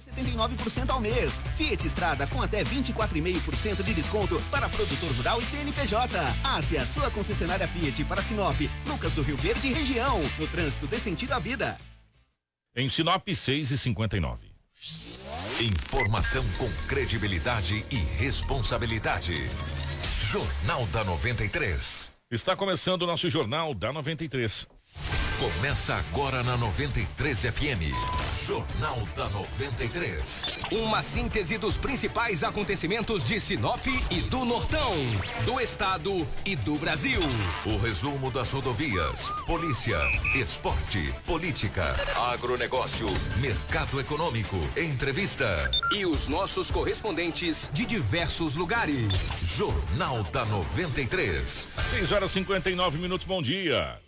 79% ao mês. Fiat Estrada com até 24,5% de desconto para produtor rural e CNPJ. Ásia, sua concessionária Fiat para Sinop, Lucas do Rio Verde e região. No trânsito dê sentido à vida. Em Sinop 6 e 59. Informação com credibilidade e responsabilidade. Jornal da 93. Está começando o nosso Jornal da 93. Começa agora na 93 FM. Jornal da 93. Uma síntese dos principais acontecimentos de Sinop e do Nortão, do estado e do Brasil. O resumo das rodovias, polícia, esporte, política, agronegócio, mercado econômico, entrevista. E os nossos correspondentes de diversos lugares. Jornal da 93. 6 horas 59 minutos, bom dia.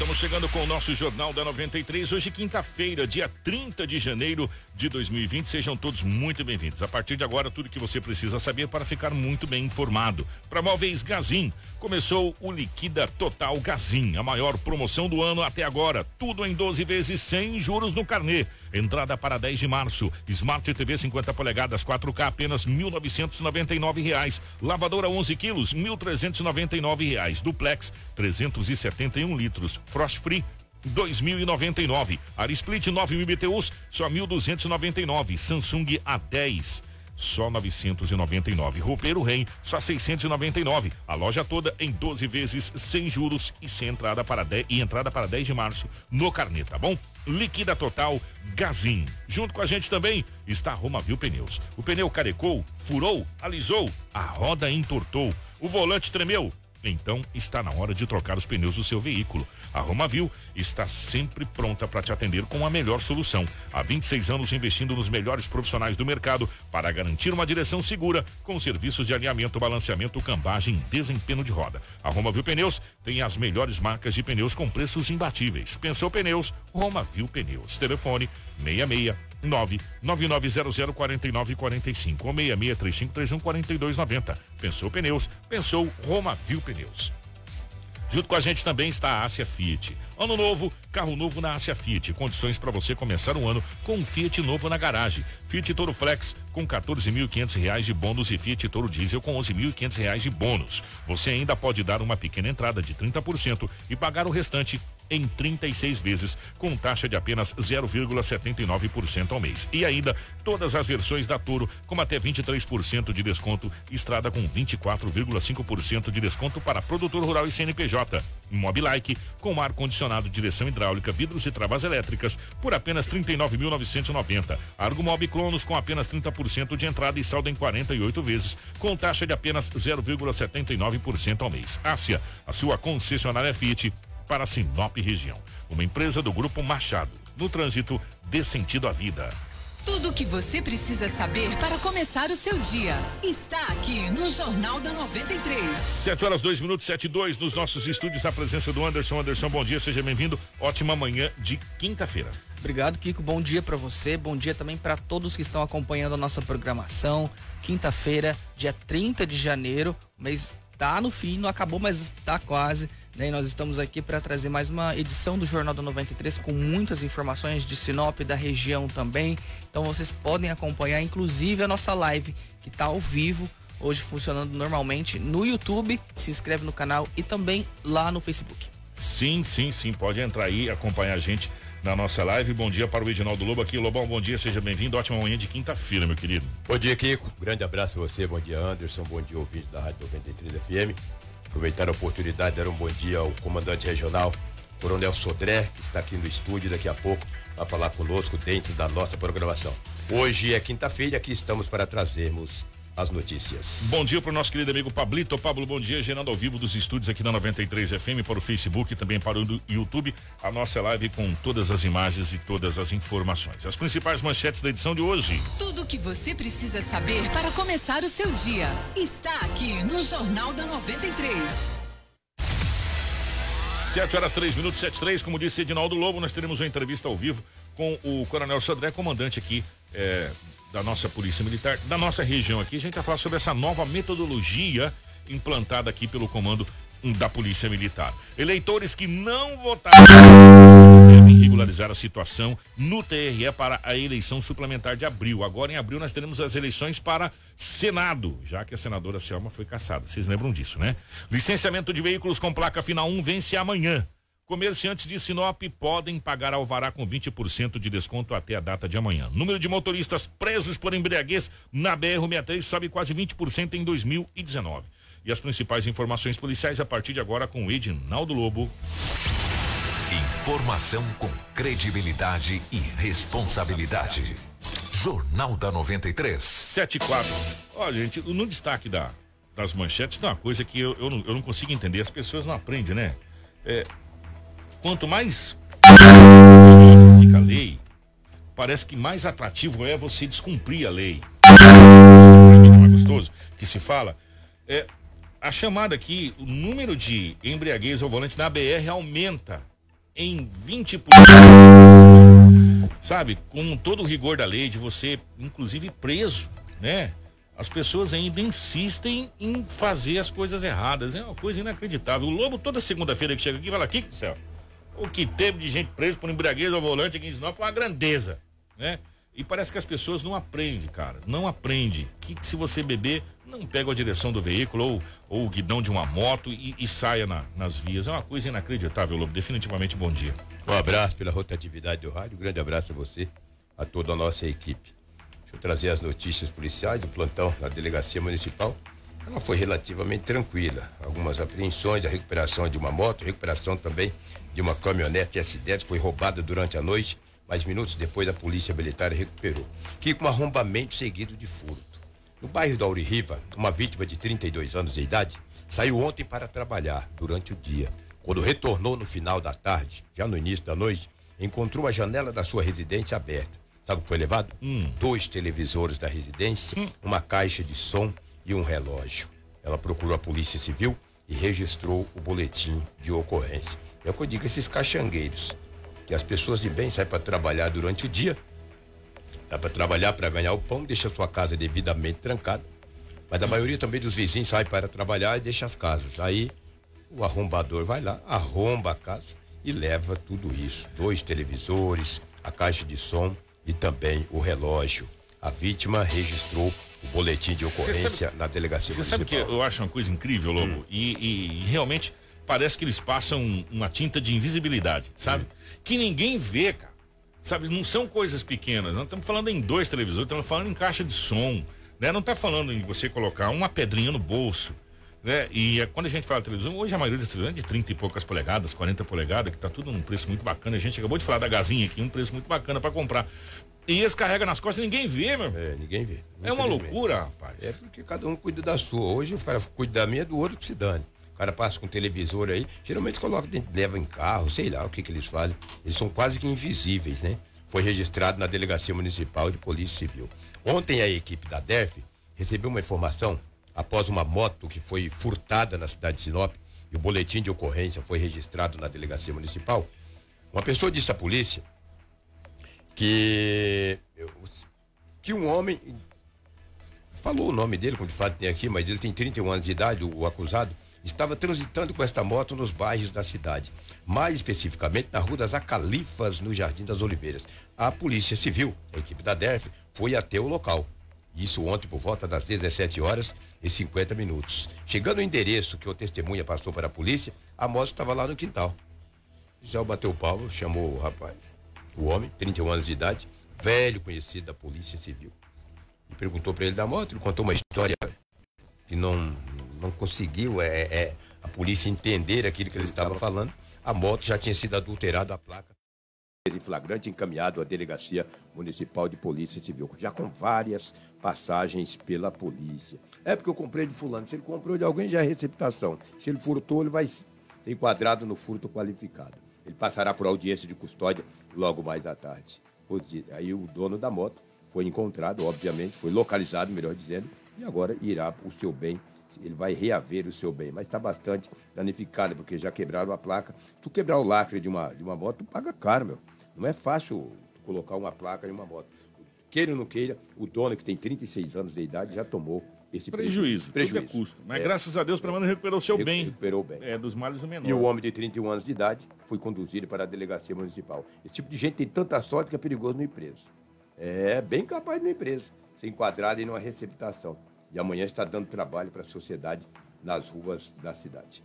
Estamos chegando com o nosso Jornal da 93, hoje quinta-feira, dia 30 de janeiro de 2020. Sejam todos muito bem-vindos. A partir de agora, tudo que você precisa saber para ficar muito bem informado. Para Móveis Gazin, começou o Liquida Total Gazin, a maior promoção do ano até agora. Tudo em 12 vezes sem juros no carnê. Entrada para 10 de março. Smart TV 50 polegadas 4K apenas 1.999 reais. Lavadora 11 quilos, 1.399 reais. Duplex 371 litros. Frost Free 2099. Split 9000 BTUs, só 1299. Samsung A10 só 999. Roupeiro Rei, só 699. A loja toda em 12 vezes sem juros e sem entrada para 10 e entrada para 10 de março no carnê, tá bom? Liquida Total Gazin. Junto com a gente também está a Romavil Pneus. O pneu carecou, furou, alisou, a roda entortou, o volante tremeu então está na hora de trocar os pneus do seu veículo. A Romavil está sempre pronta para te atender com a melhor solução. Há 26 anos investindo nos melhores profissionais do mercado para garantir uma direção segura com serviços de alinhamento, balanceamento, cambagem e desempenho de roda. A Romavil Pneus tem as melhores marcas de pneus com preços imbatíveis. Pensou pneus? Romavil Pneus. Telefone 66 99900 4945 ou 663531 4290. Pensou pneus? Pensou Roma Viu Pneus. Junto com a gente também está a Ásia Fiat. Ano novo, carro novo na Ásia Fiat. Condições para você começar o ano com um Fiat novo na garagem. Fiat Toro Flex com 14.500 reais de bônus e Fiat Toro Diesel com 11.500 reais de bônus. Você ainda pode dar uma pequena entrada de 30% e pagar o restante em 36 vezes, com taxa de apenas 0,79% ao mês. E ainda todas as versões da Toro com até 23% de desconto, estrada com 24,5% de desconto para produtor rural e CNPJ. Mobilike com ar condicionado, direção hidráulica, vidros e travas elétricas por apenas 39.990. Argo Mob Cronos com apenas 30% de entrada e saldo em 48 vezes, com taxa de apenas 0,79% ao mês. Ásia, a sua concessionária Fiat para Sinop região. Uma empresa do Grupo Machado. No trânsito, dê sentido à vida. Tudo o que você precisa saber para começar o seu dia está aqui no Jornal da 93. 7 horas 2 minutos 7 e 2 nos nossos estúdios a presença do Anderson. Anderson, bom dia, seja bem-vindo. Ótima manhã de quinta-feira. Obrigado, Kiko. Bom dia para você. Bom dia também para todos que estão acompanhando a nossa programação. Quinta-feira, dia 30 de janeiro. O mês tá no fim, não acabou, mas tá quase. Né? E nós estamos aqui para trazer mais uma edição do Jornal da 93 com muitas informações de Sinop, da região também. Então vocês podem acompanhar, inclusive, a nossa live que está ao vivo, hoje funcionando normalmente no YouTube. Se inscreve no canal e também lá no Facebook. Sim, sim, sim. Pode entrar aí e acompanhar a gente na nossa live. Bom dia para o Edinaldo Lobo aqui. Lobão, bom dia, seja bem-vindo. Ótima manhã de quinta-feira, meu querido. Bom dia, Kiko. Grande abraço a você. Bom dia, Anderson. Bom dia, ouvinte da Rádio 93 FM. Aproveitar a oportunidade, dar um bom dia ao comandante regional, Coronel Sodré, que está aqui no estúdio daqui a pouco para falar conosco dentro da nossa programação. Hoje é quinta-feira, aqui estamos para trazermos as notícias. Bom dia para o nosso querido amigo Pablito. Pablo, bom dia. Gerando ao vivo dos estúdios aqui na 93 FM, para o Facebook e também para o YouTube. A nossa live com todas as imagens e todas as informações. As principais manchetes da edição de hoje. Tudo o que você precisa saber para começar o seu dia está aqui no Jornal da 93. 7 horas 3 minutos, 7 3, como disse Edinaldo Lobo, nós teremos uma entrevista ao vivo com o Coronel Sodré, comandante aqui é, da nossa Polícia Militar, da nossa região aqui. A gente vai falar sobre essa nova metodologia implantada aqui pelo comando da Polícia Militar. Eleitores que não votaram devem regularizar a situação no TRE para a eleição suplementar de abril. Agora, em abril, nós teremos as eleições para Senado, já que a senadora Selma foi caçada. Vocês lembram disso, né? Licenciamento de veículos com placa final 1 vence amanhã. Comerciantes de Sinop podem pagar alvará com 20% de desconto até a data de amanhã. Número de motoristas presos por embriaguez na BR-63 sobe quase 20% em 2019. E as principais informações policiais a partir de agora com Edinaldo Lobo. Informação com credibilidade e responsabilidade. Jornal da 93. 74. Olha, gente, no destaque da, das manchetes tem uma coisa que eu, eu, não, eu não consigo entender. As pessoas não aprendem, né? É, quanto mais fica a lei, parece que mais atrativo é você descumprir a lei. É mais gostoso que se fala. É, a chamada aqui, o número de embriaguez ao volante na BR aumenta em 20%. Sabe, com todo o rigor da lei de você, inclusive preso, né? As pessoas ainda insistem em fazer as coisas erradas. É uma coisa inacreditável. O Lobo, toda segunda-feira que chega aqui, fala aqui, céu. O que teve de gente presa por embriaguez ao volante aqui em Sinop foi uma grandeza, né? E parece que as pessoas não aprendem, cara. Não aprendem que, se você beber, não pega a direção do veículo ou, ou o guidão de uma moto e, e saia na, nas vias. É uma coisa inacreditável, Lobo. Definitivamente bom dia. Um abraço pela rotatividade do rádio. Um grande abraço a você, a toda a nossa equipe. Deixa eu trazer as notícias policiais do plantão na delegacia municipal. Ela foi relativamente tranquila. Algumas apreensões, a recuperação de uma moto, recuperação também de uma caminhonete S10 foi roubada durante a noite, mas minutos depois a polícia militar recuperou. Que com arrombamento seguido de furto. No bairro da Auririva, uma vítima de 32 anos de idade saiu ontem para trabalhar durante o dia. Quando retornou no final da tarde, já no início da noite, encontrou a janela da sua residência aberta. Sabe o que foi levado? Hum. Dois televisores da residência, Hum. uma caixa de som e um relógio. Ela procurou a Polícia Civil e registrou o boletim de ocorrência. É o que eu digo esses caxangueiros, que as pessoas de bem saem para trabalhar durante o dia, dá para trabalhar para ganhar o pão, deixa a sua casa devidamente trancada. Mas a maioria também dos vizinhos sai para trabalhar e deixa as casas. Aí o arrombador vai lá, arromba a casa e leva tudo isso. Dois televisores, a caixa de som e também o relógio. A vítima registrou o boletim de ocorrência sabe- na delegacia Você sabe que municipal. eu acho uma coisa incrível, Lobo? E, e- e realmente parece que eles passam uma tinta de invisibilidade, sabe? Que ninguém vê, cara. Sabe, não são coisas pequenas. Não estamos falando em dois televisores, estamos falando em caixa de som. Né? Não está falando em você colocar uma pedrinha no bolso. Né? E é, quando a gente fala de televisão, hoje a maioria das televisões é de 30 e poucas polegadas, 40 polegadas, que tá tudo num preço muito bacana. A gente acabou de falar da gazinha aqui, um preço muito bacana para comprar. E eles carregam nas costas e ninguém vê, meu. É, ninguém vê. É uma loucura, rapaz. É porque cada um cuida da sua. Hoje o cara cuida da minha, do outro que se dane. O cara passa com televisor aí, geralmente coloca dentro, leva em carro, sei lá o que que eles fazem. Eles são quase que invisíveis, né? Foi registrado na Delegacia Municipal de Polícia Civil. Ontem a equipe da DERF recebeu uma informação após uma moto que foi furtada na cidade de Sinop e o boletim de ocorrência foi registrado na Delegacia Municipal. Uma pessoa disse à polícia que que um homem falou o nome dele, como de fato tem aqui, mas ele tem 31 anos de idade, o, o acusado, estava transitando com esta moto nos bairros da cidade, mais especificamente na Rua das Acalifas, no Jardim das Oliveiras. A Polícia Civil, a equipe da DERF, foi até o local. Isso ontem por volta das 17 horas e 50 minutos. Chegando ao endereço que o testemunha passou para a polícia, a moto estava lá no quintal. Já bateu o pau, chamou o rapaz, o homem, 31 anos de idade, velho conhecido da Polícia Civil. E perguntou para ele da moto, ele contou uma história que não, não conseguiu é, é, a polícia entender aquilo que ele estava falando. A moto já tinha sido adulterada, a placa em flagrante encaminhado à Delegacia Municipal de Polícia Civil, já com várias passagens pela polícia. É porque eu comprei de fulano. Se ele comprou de alguém, já é receptação. Se ele furtou, ele vai ser enquadrado no furto qualificado. Ele passará por audiência de custódia logo mais à tarde. Aí o dono da moto foi encontrado, obviamente, foi localizado, melhor dizendo, e agora irá o seu bem ele vai reaver o seu bem, mas está bastante danificado, porque já quebraram a placa. Tu quebrar o lacre de uma, de uma moto, tu paga caro, meu. Não é fácil colocar uma placa em uma moto. Queira ou não queira, o dono que tem 36 anos de idade já tomou esse prejuízo. Prejuízo. É custo. Mas é. graças a Deus, pelo menos recuperou o seu bem. Recuperou bem. É, dos males o menor. E o homem de 31 anos de idade foi conduzido para a delegacia municipal. Esse tipo de gente tem tanta sorte que é perigoso no preso. É bem capaz de ir preso, ser enquadrado em uma receptação. E amanhã está dando trabalho para a sociedade nas ruas da cidade.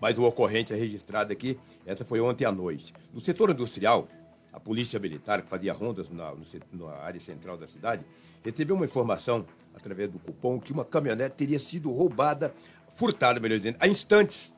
Mas o ocorrente é registrado aqui, essa foi ontem à noite. No setor industrial, a polícia militar, que fazia rondas na, na área central da cidade, recebeu uma informação, através do cupom, que uma caminhonete teria sido roubada, furtada, melhor dizendo, há instantes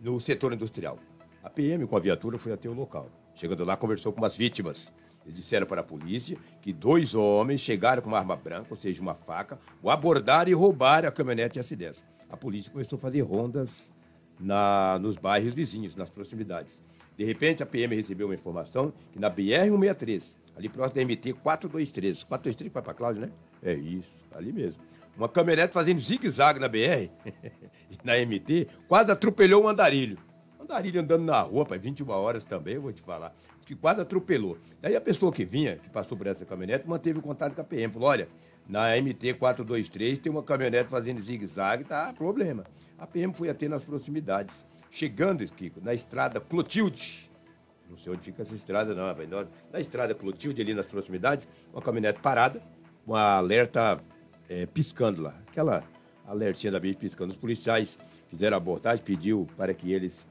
no setor industrial. A PM, com a viatura, foi até o local. Chegando lá, conversou com as vítimas. Disseram para a polícia que dois homens chegaram com uma arma branca, ou seja, uma faca, o abordaram e roubaram a caminhonete S10. A polícia começou a fazer rondas na, nos bairros vizinhos, nas proximidades. De repente, a PM recebeu uma informação que na BR-163, ali próximo da MT 423, 423 vai para Cláudio, né? É isso, ali mesmo. Uma caminhonete fazendo zigue-zague na BR, na MT, quase atropelou um andarilho. Andarilho andando na rua, para 21 horas também, eu vou te falar. Que quase atropelou. Daí a pessoa que vinha, que passou por essa caminhonete, manteve o contato com a PM. Falou: olha, na MT 423 tem uma caminhonete fazendo zigue-zague, tá problema. A PM foi até nas proximidades. Chegando, Kiko, na estrada Clotilde, não sei onde fica essa estrada, não, rapaz. Na estrada Clotilde, ali nas proximidades, uma caminhonete parada, uma alerta é, piscando lá. Aquela alertinha da BIM piscando. Os policiais fizeram a abordagem, pediu para que eles.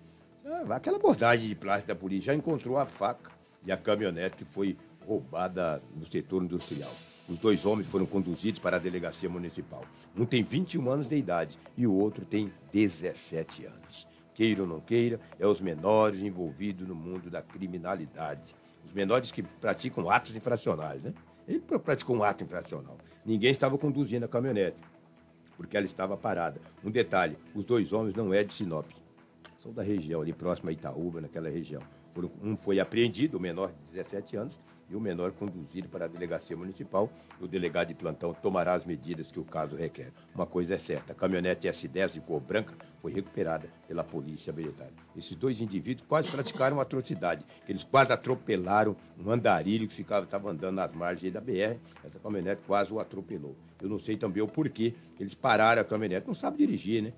Ah, aquela abordagem de plástico da polícia já encontrou a faca e a caminhonete que foi roubada no setor industrial. Os dois homens foram conduzidos para a delegacia municipal. Um tem 21 anos de idade e o outro tem 17 anos. Queira ou não queira, é os menores envolvidos no mundo da criminalidade. Os menores que praticam atos infracionais, né? Ele praticou um ato infracional. Ninguém estava conduzindo a caminhonete, porque ela estava parada. Um detalhe, os dois homens não é de Sinop. São da região, ali próximo a Itaúba, naquela região. Um foi apreendido, o menor de 17 anos, e o menor conduzido para a delegacia municipal. O delegado de plantão tomará as medidas que o caso requer. Uma coisa é certa, a caminhonete S10 de cor branca foi recuperada pela polícia militar. Esses dois indivíduos quase praticaram atrocidade. Eles quase atropelaram um andarilho que ficava, estava andando nas margens da BR. Essa caminhonete quase o atropelou. Eu não sei também o porquê. Eles pararam a caminhonete. Não sabe dirigir, né?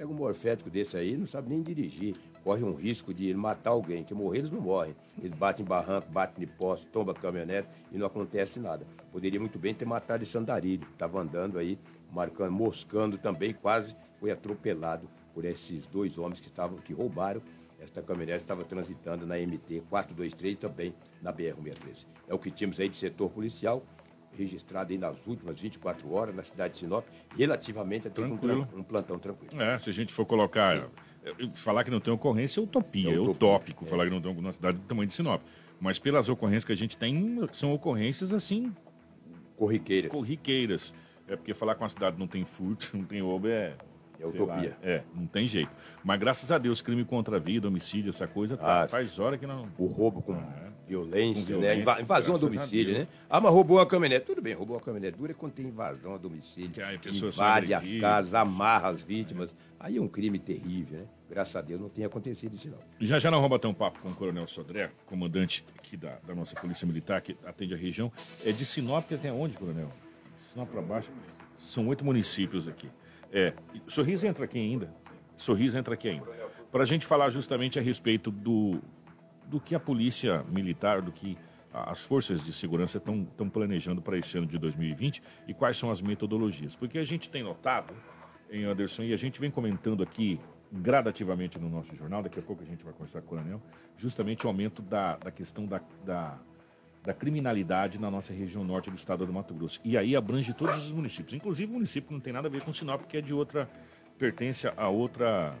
Pega um morfético desse aí, não sabe nem dirigir corre um risco de matar alguém, que morrer eles não morrem. Eles batem em barranco, batem de poste, tomba caminhonete e não acontece nada. Poderia muito bem ter matado esse andarilho, estava andando aí, marcando, moscando também, quase foi atropelado por esses dois homens que estavam, que roubaram. Esta caminhonete estava transitando na MT 423 também na BR-163. É o que tínhamos aí de setor policial, registrado aí nas últimas 24 horas na cidade de Sinop, relativamente até um, um, plantão tranquilo. É, se a gente for colocar Sim falar que não tem ocorrência é utopia, é, é utópico é. falar que não tem alguma cidade do tamanho de Sinop. Mas pelas ocorrências que a gente tem, são ocorrências assim. Corriqueiras. Corriqueiras. É porque falar que uma cidade não tem furto, não tem roubo é. É utopia. Lá, é, não tem jeito. Mas graças a Deus, crime contra a vida, homicídio, essa coisa, tá, ah, faz hora que não. O roubo com, ah, violência, com violência, né? Invasão a domicílio, a né? Ah, mas roubou a caminhonete. Tudo bem, roubou a caminhonete. Dura quando tem invasão a domicílio. Que aí, invade as casas, amarra as vítimas. Aí é um crime terrível, né? Graças a Deus não tem acontecido isso não. Já já nós vamos bater um papo com o Coronel Sodré, comandante aqui da, da nossa Polícia Militar, que atende a região. É de Sinop até onde, Coronel? Sinop para baixo. São oito municípios aqui. É, Sorriso entra aqui ainda. Sorriso entra aqui ainda. Para a gente falar justamente a respeito do, do que a Polícia Militar, do que as forças de segurança estão planejando para esse ano de 2020 e quais são as metodologias. Porque a gente tem notado, em Anderson, e a gente vem comentando aqui gradativamente no nosso jornal, daqui a pouco a gente vai conversar com o Coronel, justamente o aumento da, da questão da, da, da, criminalidade na nossa região norte do estado do Mato Grosso. E aí abrange todos os municípios, inclusive o município que não tem nada a ver com Sinop, que é de outra, pertence a outra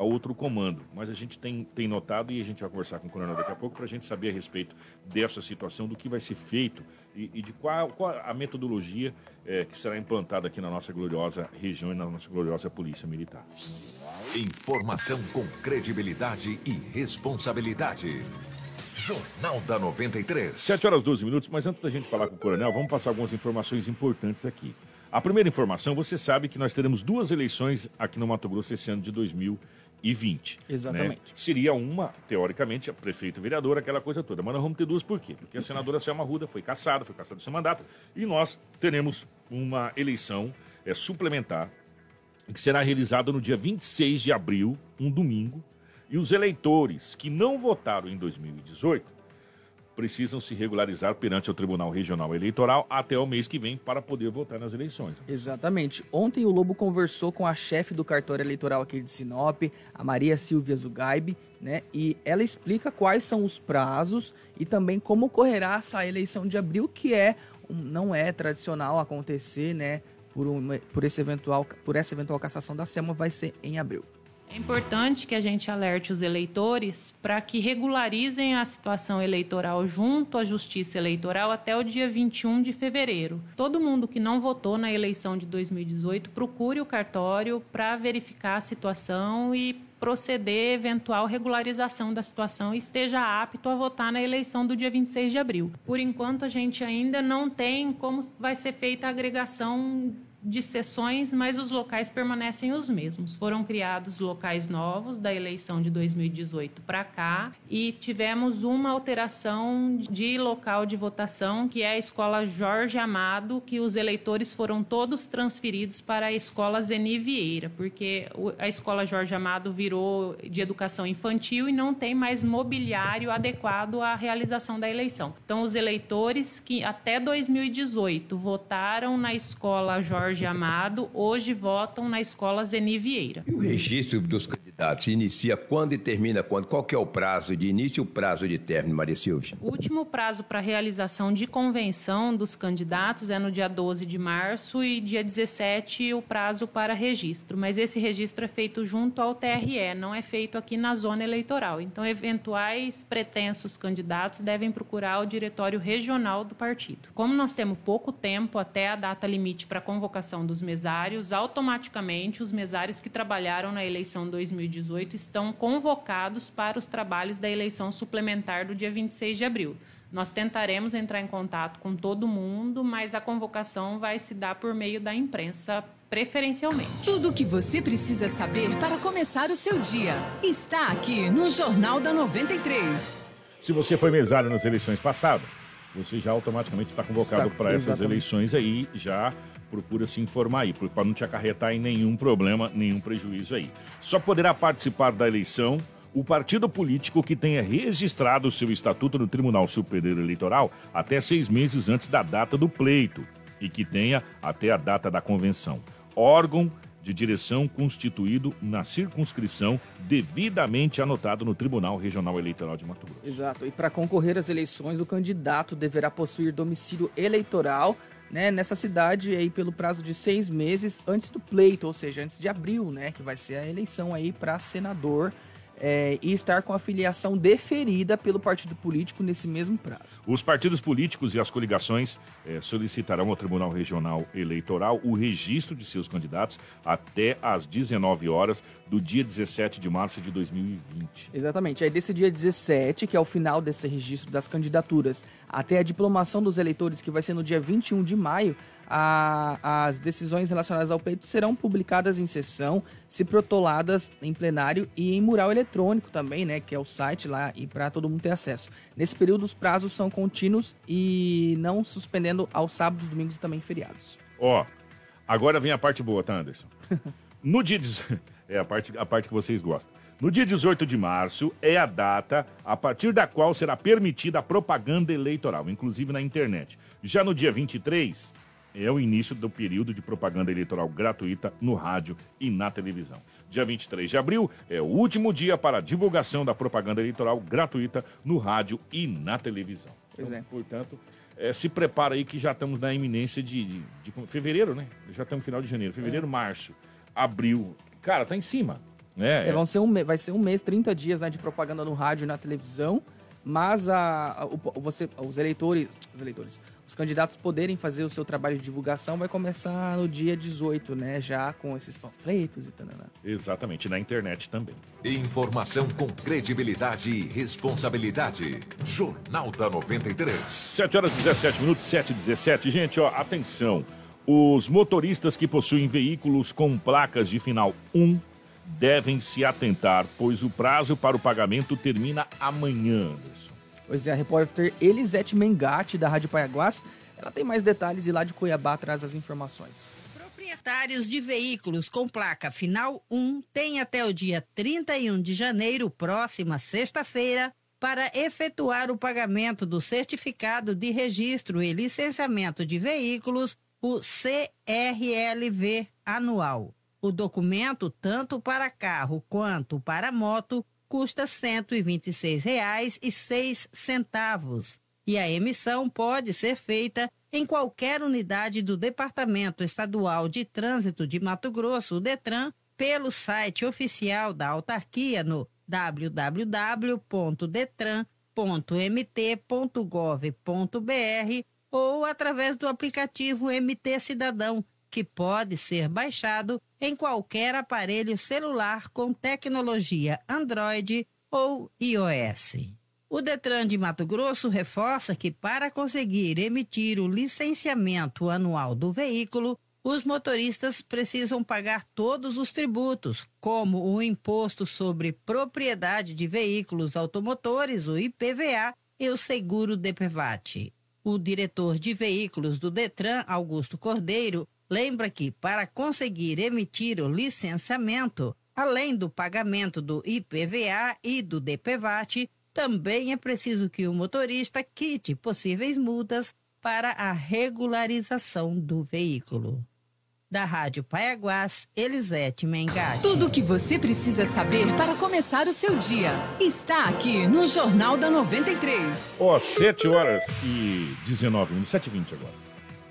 a outro comando. Mas a gente tem, tem notado e a gente vai conversar com o coronel daqui a pouco para a gente saber a respeito dessa situação, do que vai ser feito e, e de qual, qual, a metodologia é, que será implantada aqui na nossa gloriosa região e na nossa gloriosa Polícia Militar. Informação com credibilidade e responsabilidade. Jornal da 93. 7 horas 12 minutos, mas antes da gente falar com o coronel, vamos passar algumas informações importantes aqui. A primeira informação, você sabe que nós teremos duas eleições aqui no Mato Grosso esse ano de 2020. 2020. Né? Exatamente. Né? Seria uma, teoricamente, a prefeito vereador, aquela coisa toda. Mas nós vamos ter duas por quê? Porque a senadora Selma Ruda foi caçada, foi caçada do seu mandato, e nós teremos uma eleição é, suplementar, que será realizado no dia 26 de abril, um domingo, e os eleitores que não votaram em 2018 precisam se regularizar perante o Tribunal Regional Eleitoral até o mês que vem para poder votar nas eleições. Exatamente. Ontem o Lobo conversou com a chefe do cartório eleitoral aqui de Sinop, a Maria Silvia Zugaibe, né? E ela explica quais são os prazos e também como ocorrerá essa eleição de abril, que é não é tradicional acontecer, né? Por, um, por, esse eventual, por essa eventual cassação da SEMA, vai ser em abril. É importante que a gente alerte os eleitores para que regularizem a situação eleitoral junto à Justiça Eleitoral até o dia 21 de fevereiro. Todo mundo que não votou na eleição de 2018 procure o cartório para verificar a situação e proceder eventual regularização da situação e esteja apto a votar na eleição do dia 26 de abril. Por enquanto, a gente ainda não tem como vai ser feita a agregação de sessões, mas os locais permanecem os mesmos. Foram criados locais novos da eleição de 2018 para cá e tivemos uma alteração de local de votação, que é a escola Jorge Amado, que os eleitores foram todos transferidos para a escola Zeni Vieira, porque a escola Jorge Amado virou de educação infantil e não tem mais mobiliário adequado à realização da eleição. Então, os eleitores que até 2018 votaram na escola Jorge Jorge Amado, hoje votam na escola Zeni Vieira. E o registro dos candidatos inicia quando e termina quando? Qual que é o prazo de início e o prazo de término, Maria Silvia? O último prazo para realização de convenção dos candidatos é no dia 12 de março e dia 17 o prazo para registro. Mas esse registro é feito junto ao TRE, não é feito aqui na zona eleitoral. Então, eventuais pretensos candidatos devem procurar o diretório regional do partido. Como nós temos pouco tempo até a data limite para convocação dos mesários, automaticamente os mesários que trabalharam na eleição 2018 estão convocados para os trabalhos da eleição suplementar do dia 26 de abril. Nós tentaremos entrar em contato com todo mundo, mas a convocação vai se dar por meio da imprensa preferencialmente. Tudo o que você precisa saber para começar o seu dia está aqui no Jornal da 93. Se você foi mesário nas eleições passadas, você já automaticamente está convocado para essas eleições aí, já procura se informar aí, para não te acarretar em nenhum problema, nenhum prejuízo aí. Só poderá participar da eleição o partido político que tenha registrado seu estatuto no Tribunal Superior Eleitoral até seis meses antes da data do pleito e que tenha até a data da convenção. Órgão de direção constituído na circunscrição devidamente anotado no Tribunal Regional Eleitoral de Mato Grosso. Exato. E para concorrer às eleições, o candidato deverá possuir domicílio eleitoral né, nessa cidade aí pelo prazo de seis meses antes do pleito, ou seja, antes de abril, né, que vai ser a eleição aí para senador é, e estar com a filiação deferida pelo partido político nesse mesmo prazo. Os partidos políticos e as coligações é, solicitarão ao Tribunal Regional Eleitoral o registro de seus candidatos até às 19 horas do dia 17 de março de 2020. Exatamente. Aí desse dia 17, que é o final desse registro das candidaturas, até a diplomação dos eleitores, que vai ser no dia 21 de maio, a, as decisões relacionadas ao pleito serão publicadas em sessão, se protoladas em plenário e em mural eletrônico também, né, que é o site lá e para todo mundo ter acesso. Nesse período os prazos são contínuos e não suspendendo aos sábados, domingos e também feriados. Ó, agora vem a parte boa, tá, Anderson? No dia é a parte a parte que vocês gostam. No dia 18 de março é a data a partir da qual será permitida a propaganda eleitoral, inclusive na internet. Já no dia 23 é o início do período de propaganda eleitoral gratuita no rádio e na televisão. Dia 23 de abril é o último dia para a divulgação da propaganda eleitoral gratuita no rádio e na televisão. Pois então, é. Portanto, é, se prepara aí que já estamos na iminência de, de, de fevereiro, né? Já estamos no final de janeiro. Fevereiro, é. março, abril. Cara, tá em cima. Né? É, vão ser um, vai ser um mês, 30 dias né, de propaganda no rádio e na televisão mas a, a, o, você, os eleitores, os eleitores, os candidatos poderem fazer o seu trabalho de divulgação vai começar no dia 18, né? Já com esses panfletos e tal. Exatamente, na internet também. Informação com credibilidade e responsabilidade. Jornal da 93. 7 horas e 17 minutos, 7 e 17. Gente, ó, atenção. Os motoristas que possuem veículos com placas de final 1 devem se atentar, pois o prazo para o pagamento termina amanhã, Anderson. Pois é, a repórter Elisete Mengatti, da Rádio Paiaguás, ela tem mais detalhes e lá de Cuiabá traz as informações Proprietários de veículos com placa final 1 têm até o dia 31 de janeiro, próxima sexta-feira, para efetuar o pagamento do certificado de registro e licenciamento de veículos, o CRLV anual. O documento, tanto para carro quanto para moto, custa R$ 126,06. E a emissão pode ser feita em qualquer unidade do Departamento Estadual de Trânsito de Mato Grosso, o DETRAN, pelo site oficial da autarquia no www.detran.mt.gov.br ou através do aplicativo MT Cidadão, que pode ser baixado em qualquer aparelho celular com tecnologia Android ou iOS. O Detran de Mato Grosso reforça que, para conseguir emitir o licenciamento anual do veículo, os motoristas precisam pagar todos os tributos, como o Imposto sobre Propriedade de Veículos Automotores, o IPVA, e o Seguro DPVAT. O diretor de veículos do Detran, Augusto Cordeiro, lembra que, para conseguir emitir o licenciamento, além do pagamento do IPVA e do DPVAT, também é preciso que o motorista quite possíveis multas para a regularização do veículo. Da Rádio Paiaguás, Elisete Mengatti. Tudo o que você precisa saber para começar o seu dia está aqui no Jornal da 93. Ó, oh, 7 horas e 19 minutos, 7 h agora.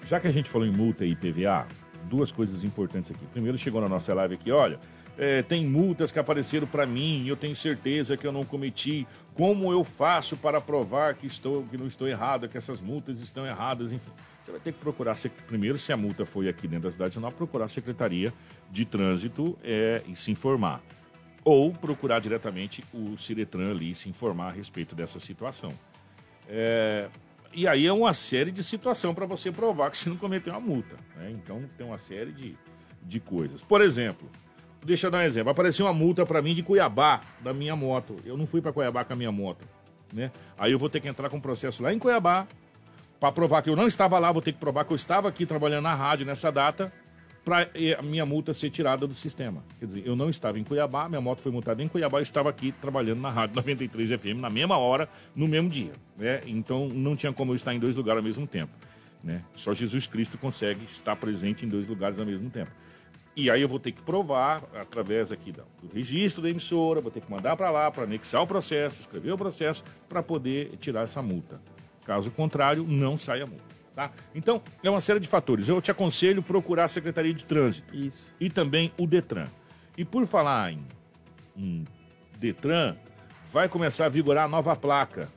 Já que a gente falou em multa e IPVA, duas coisas importantes aqui. Primeiro, chegou na nossa live aqui, olha, é, tem multas que apareceram para mim, eu tenho certeza que eu não cometi. Como eu faço para provar que, estou, que não estou errado, que essas multas estão erradas, enfim. Você vai ter que procurar, primeiro, se a multa foi aqui dentro da cidade nacional, procurar a Secretaria de Trânsito é, e se informar. Ou procurar diretamente o Ciretran ali e se informar a respeito dessa situação. É, e aí é uma série de situação para você provar que você não cometeu uma multa. Né? Então tem uma série de, de coisas. Por exemplo, deixa eu dar um exemplo. Apareceu uma multa para mim de Cuiabá, da minha moto. Eu não fui para Cuiabá com a minha moto. Né? Aí eu vou ter que entrar com um processo lá em Cuiabá para provar que eu não estava lá, vou ter que provar que eu estava aqui trabalhando na rádio nessa data para a minha multa ser tirada do sistema. Quer dizer, eu não estava em Cuiabá, minha moto foi multada em Cuiabá, eu estava aqui trabalhando na rádio 93 FM na mesma hora, no mesmo dia. Né? Então não tinha como eu estar em dois lugares ao mesmo tempo. Né? Só Jesus Cristo consegue estar presente em dois lugares ao mesmo tempo. E aí eu vou ter que provar através aqui do registro da emissora, vou ter que mandar para lá para anexar o processo, escrever o processo para poder tirar essa multa. Caso contrário, não sai a multa. Tá? Então, é uma série de fatores. Eu te aconselho procurar a Secretaria de Trânsito. Isso. E também o Detran. E por falar em, em Detran, vai começar a vigorar a nova placa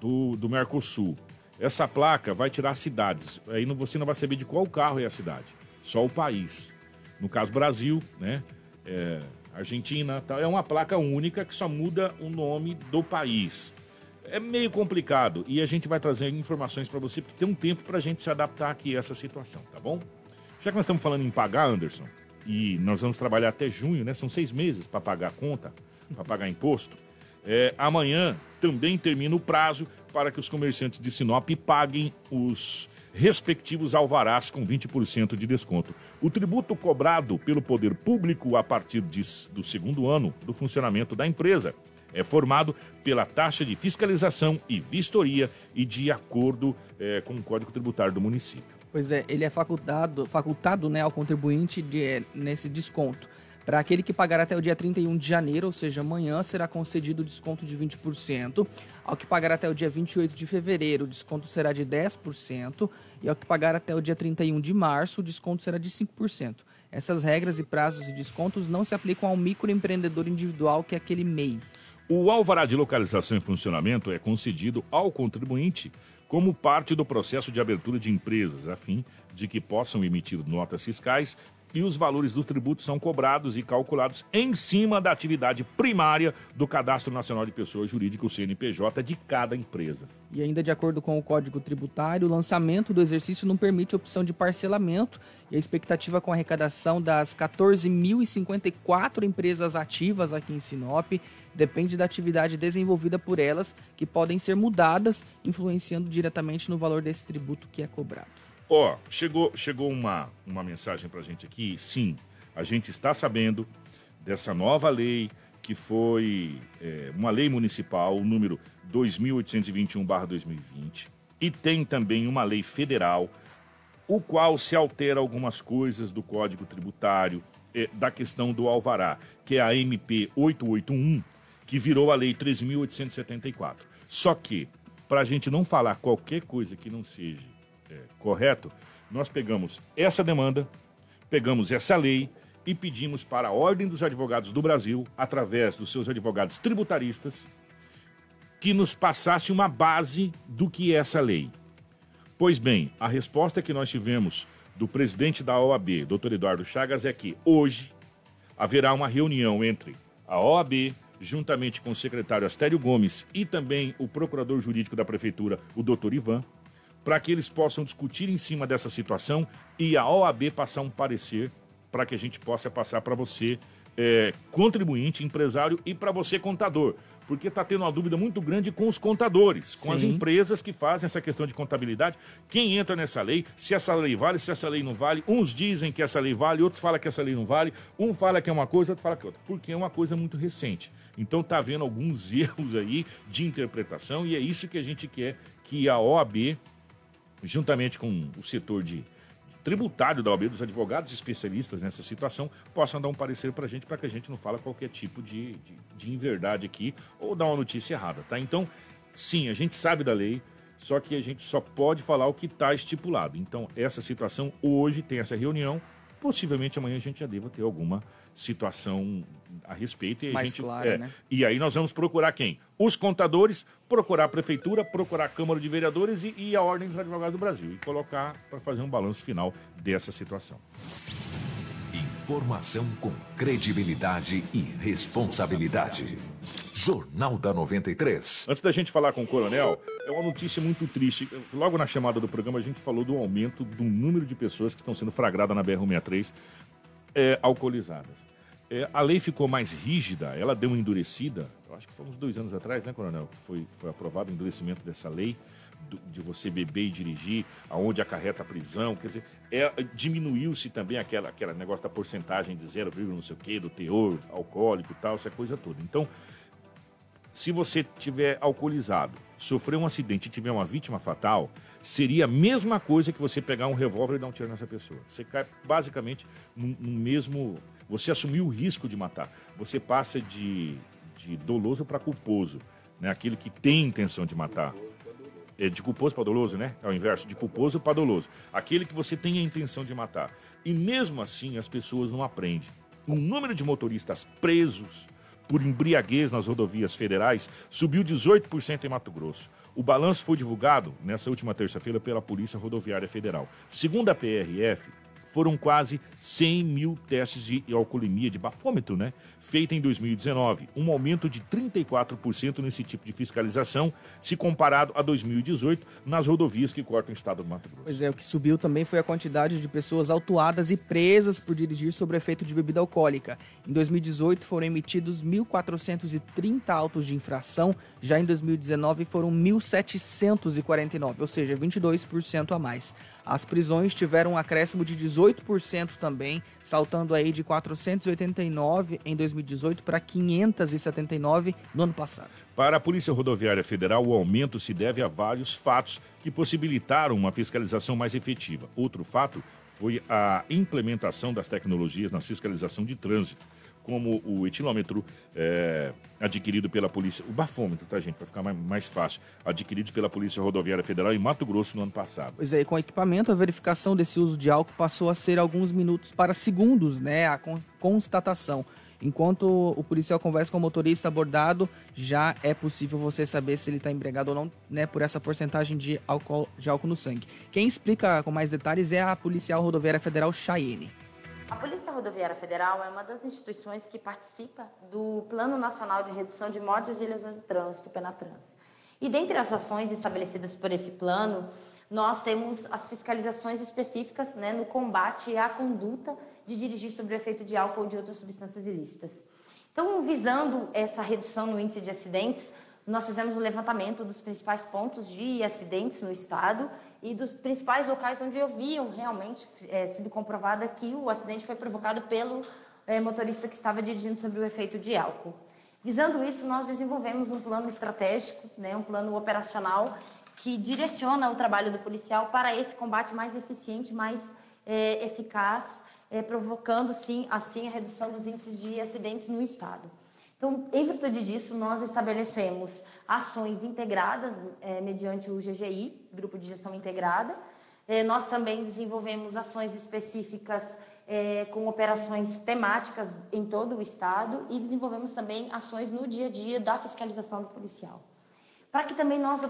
do, do Mercosul. Essa placa vai tirar cidades. Aí você não vai saber de qual carro é a cidade, só o país. No caso, Brasil, né? É, Argentina, tal. é uma placa única que só muda o nome do país é meio complicado e a gente vai trazer informações para você, porque tem um tempo para a gente se adaptar aqui a essa situação, tá bom? Já que nós estamos falando em pagar, Anderson, e nós vamos trabalhar até junho, né? São seis meses para pagar a conta, para pagar imposto. É, amanhã também termina o prazo para que os comerciantes de Sinop paguem os respectivos alvarás com 20% de desconto. O tributo cobrado pelo poder público a partir de, do segundo ano do funcionamento da empresa é formado pela taxa de fiscalização e vistoria e de acordo é, com o Código Tributário do município. Pois é, ele é facultado, facultado né, ao contribuinte de, é, nesse desconto. Para aquele que pagar até o dia 31 de janeiro, ou seja, amanhã, será concedido o desconto de 20%. Ao que pagar até o dia 28 de fevereiro, o desconto será de 10%. E ao que pagar até o dia 31 de março, o desconto será de 5%. Essas regras e prazos de descontos não se aplicam ao microempreendedor individual, que é aquele MEI. O alvará de localização e funcionamento é concedido ao contribuinte como parte do processo de abertura de empresas, a fim de que possam emitir notas fiscais e os valores dos tributos são cobrados e calculados em cima da atividade primária do Cadastro Nacional de Pessoas Jurídicas, o CNPJ, de cada empresa. E ainda de acordo com o Código Tributário, o lançamento do exercício não permite opção de parcelamento e a expectativa com a arrecadação das 14.054 empresas ativas aqui em Sinop depende da atividade desenvolvida por elas, que podem ser mudadas, influenciando diretamente no valor desse tributo que é cobrado. Ó, chegou, chegou uma, uma mensagem pra gente aqui. Sim, a gente está sabendo dessa nova lei que foi é, uma lei municipal, o número 2821-2020, e tem também uma lei federal, o qual se altera algumas coisas do Código Tributário, é, da questão do alvará, que é a MP 881, que virou a Lei 13.874. Só que, para a gente não falar qualquer coisa que não seja correto, nós pegamos essa demanda, pegamos essa lei e pedimos para a Ordem dos Advogados do Brasil, através dos seus advogados tributaristas, que nos passasse uma base do que é essa lei. Pois bem, a resposta que nós tivemos do presidente da OAB, doutor Eduardo Chagas, é que hoje haverá uma reunião entre a OAB, juntamente com o secretário Astério Gomes e também o procurador jurídico da prefeitura, o doutor Ivan, para que eles possam discutir em cima dessa situação e a OAB passar um parecer para que a gente possa passar para você, é, contribuinte, empresário e para você, contador porque está tendo uma dúvida muito grande com os contadores, com Sim. as empresas que fazem essa questão de contabilidade. Quem entra nessa lei, se essa lei vale, se essa lei não vale. Uns dizem que essa lei vale, outros falam que essa lei não vale. Um fala que é uma coisa, outro fala que é outra. Porque é uma coisa muito recente. Então está havendo alguns erros aí de interpretação e é isso que a gente quer que a OAB, juntamente com o setor de tributário da OAB, dos advogados especialistas nessa situação, possam dar um parecer para a gente, para que a gente não fale qualquer tipo de, de, de inverdade aqui ou dar uma notícia errada, tá? Então, sim, a gente sabe da lei, só que a gente só pode falar o que está estipulado. Então, essa situação, hoje tem essa reunião, possivelmente amanhã a gente já deva ter alguma situação a respeito. E Mais gente, clara, é, né? E aí nós vamos procurar quem? Os contadores, procurar a prefeitura, procurar a Câmara de Vereadores e, e a Ordem dos Advogados do Brasil. E colocar para fazer um balanço final dessa situação. Informação com credibilidade e responsabilidade. Jornal da 93. Antes da gente falar com o coronel, é uma notícia muito triste. Logo na chamada do programa, a gente falou do aumento do número de pessoas que estão sendo flagradas na BR-163 é, alcoolizadas. É, a lei ficou mais rígida, ela deu uma endurecida. Eu acho que foi uns dois anos atrás, né, Coronel? Foi, foi aprovado o endurecimento dessa lei do, de você beber e dirigir, aonde acarreta a prisão. Quer dizer, é, diminuiu-se também aquela, aquela negócio da porcentagem de 0, não sei o quê, do teor alcoólico e tal, essa coisa toda. Então, se você tiver alcoolizado, sofrer um acidente e tiver uma vítima fatal, seria a mesma coisa que você pegar um revólver e dar um tiro nessa pessoa. Você cai basicamente no, no mesmo você assumiu o risco de matar. Você passa de, de doloso para culposo, né? Aquele que tem intenção de matar. É de culposo para doloso, né? É o inverso, de culposo para doloso. Aquele que você tem a intenção de matar. E mesmo assim as pessoas não aprendem. O número de motoristas presos por embriaguez nas rodovias federais subiu 18% em Mato Grosso. O balanço foi divulgado nessa última terça-feira pela Polícia Rodoviária Federal. Segundo a PRF, foram quase 100 mil testes de alcoolemia de bafômetro, né? Feita em 2019, um aumento de 34% nesse tipo de fiscalização, se comparado a 2018 nas rodovias que cortam o estado do Mato Grosso. Pois é, o que subiu também foi a quantidade de pessoas autuadas e presas por dirigir sob efeito de bebida alcoólica. Em 2018 foram emitidos 1.430 autos de infração, já em 2019 foram 1.749, ou seja, 22% a mais. As prisões tiveram um acréscimo de 18% também, saltando aí de 489 em 2018 para 579 no ano passado. Para a Polícia Rodoviária Federal, o aumento se deve a vários fatos que possibilitaram uma fiscalização mais efetiva. Outro fato foi a implementação das tecnologias na fiscalização de trânsito como o etilômetro é, adquirido pela polícia, o bafômetro, tá, gente, para ficar mais, mais, fácil, adquiridos pela Polícia Rodoviária Federal em Mato Grosso no ano passado. Pois é, com o equipamento, a verificação desse uso de álcool passou a ser alguns minutos para segundos, né, a constatação. Enquanto o policial conversa com o motorista abordado, já é possível você saber se ele está embriagado ou não, né, por essa porcentagem de álcool, de álcool no sangue. Quem explica com mais detalhes é a policial rodoviária federal Chayenne. A Polícia Rodoviária Federal é uma das instituições que participa do Plano Nacional de Redução de Mortes e Lesões no Trânsito, Penatrans. E dentre as ações estabelecidas por esse plano, nós temos as fiscalizações específicas né, no combate à conduta de dirigir sob o efeito de álcool ou de outras substâncias ilícitas. Então, visando essa redução no índice de acidentes, nós fizemos o um levantamento dos principais pontos de acidentes no estado e dos principais locais onde haviam realmente é, sido comprovada que o acidente foi provocado pelo é, motorista que estava dirigindo sob o efeito de álcool. Visando isso, nós desenvolvemos um plano estratégico, né, um plano operacional que direciona o trabalho do policial para esse combate mais eficiente, mais é, eficaz, é, provocando sim, assim a redução dos índices de acidentes no estado. Então, em virtude disso, nós estabelecemos ações integradas é, mediante o GGI, Grupo de Gestão Integrada. É, nós também desenvolvemos ações específicas é, com operações temáticas em todo o Estado e desenvolvemos também ações no dia a dia da fiscalização do policial. Para que também nós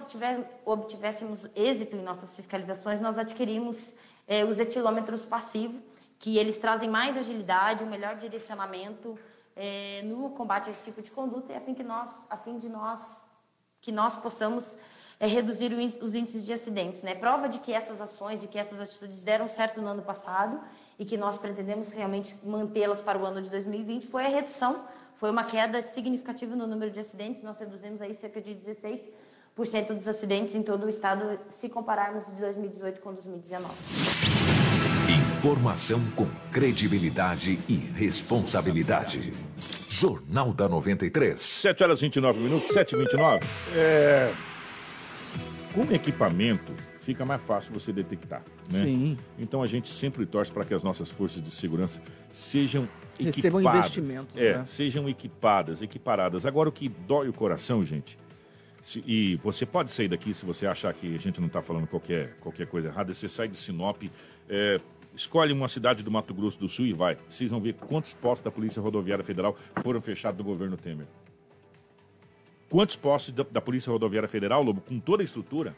obtivéssemos êxito em nossas fiscalizações, nós adquirimos é, os etilômetros passivos, que eles trazem mais agilidade, um melhor direcionamento, é, no combate a esse tipo de conduta e a fim, que nós, a fim de nós que nós possamos é, reduzir os índices de acidentes. Né? Prova de que essas ações, de que essas atitudes deram certo no ano passado e que nós pretendemos realmente mantê-las para o ano de 2020 foi a redução, foi uma queda significativa no número de acidentes, nós reduzimos aí cerca de 16% dos acidentes em todo o estado, se compararmos de 2018 com 2019. Informação com credibilidade e responsabilidade. Jornal da 93. 7 horas 29 minutos, 7 e 29. É... Com equipamento, fica mais fácil você detectar. Né? Sim. Então a gente sempre torce para que as nossas forças de segurança sejam equipadas. Recebam investimento. É, né? sejam equipadas, equiparadas. Agora o que dói o coração, gente, se, e você pode sair daqui se você achar que a gente não está falando qualquer, qualquer coisa errada, você sai de Sinop, é, Escolhe uma cidade do Mato Grosso do Sul e vai. Vocês vão ver quantos postos da Polícia Rodoviária Federal foram fechados do governo Temer. Quantos postos da, da Polícia Rodoviária Federal, Lobo, com toda a estrutura,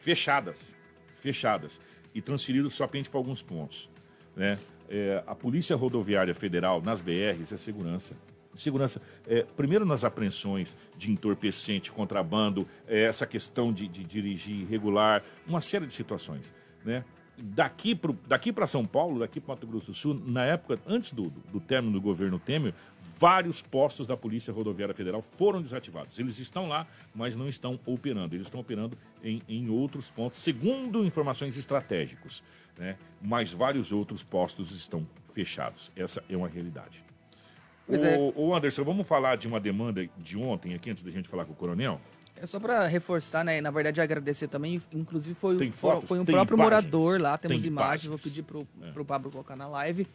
fechadas. Fechadas. E transferidos somente para alguns pontos. Né? É, a Polícia Rodoviária Federal, nas BRs, é segurança. Segurança, é, primeiro nas apreensões de entorpecente, contrabando, é, essa questão de, de dirigir irregular, uma série de situações. Né? Daqui para daqui São Paulo, daqui para Mato Grosso do Sul, na época, antes do, do, término do governo Temer, vários postos da Polícia Rodoviária Federal foram desativados. Eles estão lá, mas não estão operando. Eles estão operando em, em outros pontos, segundo informações estratégicas. Né? Mas vários outros postos estão fechados. Essa é uma realidade. O, é. o Anderson, vamos falar de uma demanda de ontem aqui, antes da gente falar com o coronel? É só para reforçar, né? Na verdade, agradecer também. Inclusive, foi, Tem fotos? foi um próprio imagens? morador lá. Temos Tem imagens. imagens. Vou pedir pro, É. pro Pablo colocar na live.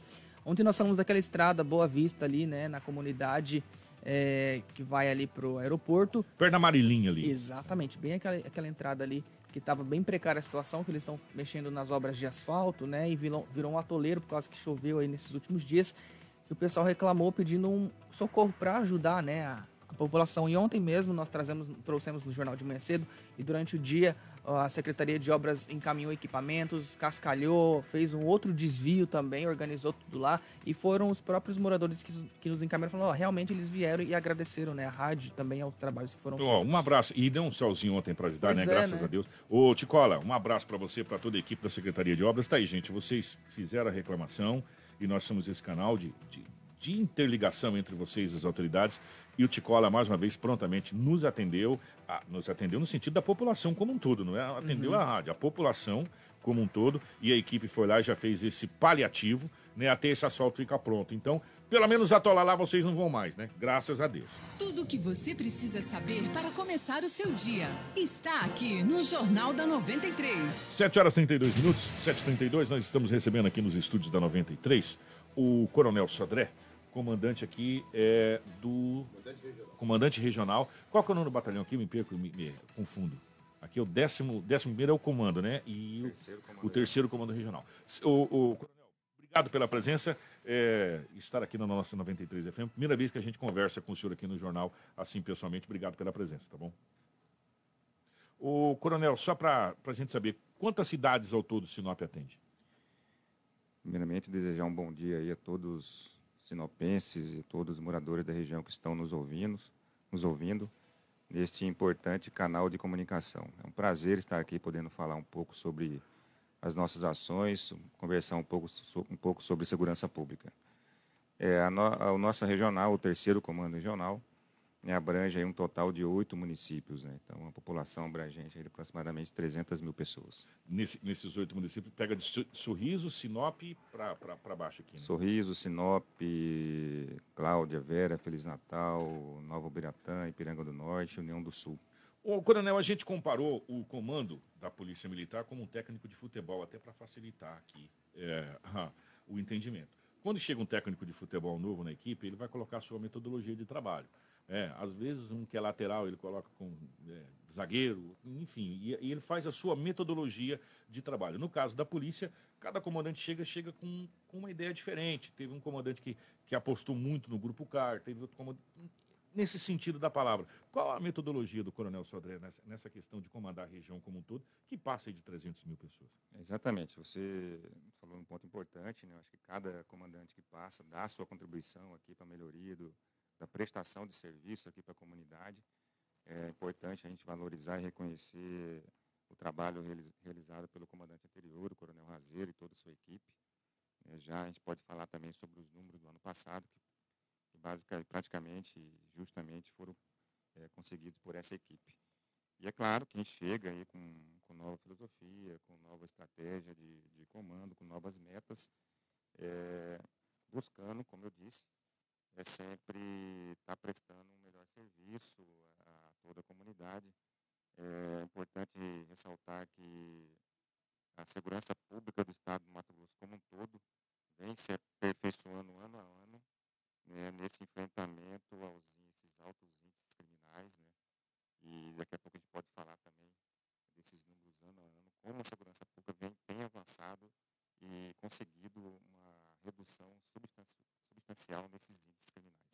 Ontem nós falamos daquela estrada Boa Vista ali, né? Na comunidade é, que vai ali pro aeroporto. Perto da Marilinha ali. Exatamente, bem aquela, aquela entrada ali que estava bem precária a situação, que eles estão mexendo nas obras de asfalto, né? E virou, virou um atoleiro por causa que choveu aí nesses últimos dias. E o pessoal reclamou pedindo um socorro para ajudar, né? A, a população. E ontem mesmo nós trazemos, trouxemos no Jornal de Manhã Cedo e durante o dia a Secretaria de Obras encaminhou equipamentos, cascalhou, fez um outro desvio também, organizou tudo lá. E foram os próprios moradores que, que nos encaminharam falando, ó, realmente eles vieram e agradeceram, né? A rádio também aos trabalhos que foram Ó, um abraço. E deu um solzinho ontem para ajudar, Pois né? é, Graças né? a Deus. Ô, Ticola, um abraço para você, para toda a equipe da Secretaria de Obras. Tá aí, gente. Vocês fizeram a reclamação e nós somos esse canal de, de, de interligação entre vocês e as autoridades. E o Ticola, mais uma vez, prontamente nos atendeu. Ah, nos atendeu no sentido da população como um todo, não é? Atendeu Uhum. a rádio, a população como um todo. E a equipe foi lá e já fez esse paliativo, né? Até esse asfalto ficar pronto. Então, pelo menos atolar lá vocês não vão mais, né? Graças a Deus. Tudo o que você precisa saber para começar o seu dia está aqui no Jornal da 93. 7 horas e 32 minutos, 7h32, nós estamos recebendo aqui nos estúdios da 93 o Coronel Sodré, comandante aqui é, do. Comandante regional. Qual que é o nome do batalhão aqui? Me perco, me, me confundo. Aqui é o décimo, décimo primeiro é o comando, né? E o, o terceiro comando regional. O, o Coronel, obrigado pela presença, é, estar aqui na nossa 93 FM. Primeira vez que a gente conversa com o senhor aqui no jornal, assim pessoalmente. Obrigado pela presença, tá bom? O Coronel, só para a gente saber, quantas cidades ao todo Sinop atende? Primeiramente, desejar um bom dia aí a todos os sinopenses e todos os moradores da região que estão nos ouvindo, nos ouvindo neste importante canal de comunicação. É um prazer estar aqui podendo falar um pouco sobre as nossas ações, conversar um pouco, um pouco sobre segurança pública. É, a, no, a nossa regional, o terceiro comando regional, né, abrange aí um total de oito municípios, né? Então, uma população abrangente de aproximadamente 300 mil pessoas. Nesse, nesses oito municípios, pega de Sorriso, Sinop para baixo aqui, né? Sorriso, Sinop, Cláudia, Vera, Feliz Natal, Nova Biratã, Ipiranga do Norte, União do Sul. O coronel, a gente comparou o comando da Polícia Militar como um técnico de futebol, até para facilitar aqui é, o entendimento. Quando chega um técnico de futebol novo na equipe, ele vai colocar a sua metodologia de trabalho. É, às vezes um que é lateral ele coloca com é, zagueiro, enfim, e, e, ele faz a sua metodologia de trabalho. No caso da polícia, cada comandante chega chega com, com uma ideia diferente. Teve um comandante que, que apostou muito no grupo CAR, teve outro comandante. Nesse sentido da palavra, qual a metodologia do Coronel Sodré nessa, nessa questão de comandar a região como um todo, que passa de 300 mil pessoas? Exatamente, você falou um ponto importante, né? Eu acho que cada comandante que passa dá a sua contribuição aqui para a melhoria do, da prestação de serviço aqui para a comunidade. É importante a gente valorizar e reconhecer o trabalho realizado pelo comandante anterior, o Coronel Razeiro e toda a sua equipe. É, já a gente pode falar também sobre os números do ano passado, que, que basicamente, praticamente justamente foram é, conseguidos por essa equipe. E é claro que chega aí com, com nova filosofia, com nova estratégia de, de comando, com novas metas, é, buscando, como eu disse, é sempre estar tá prestando um melhor serviço a toda a comunidade. É importante ressaltar que a segurança pública do Estado do Mato Grosso como um todo vem se aperfeiçoando ano a ano né, nesse enfrentamento aos esses altos índices criminais. Né, e daqui a pouco a gente pode falar também desses números ano a ano, como a segurança pública vem, tem avançado e conseguido uma redução substancial nesses índices criminais.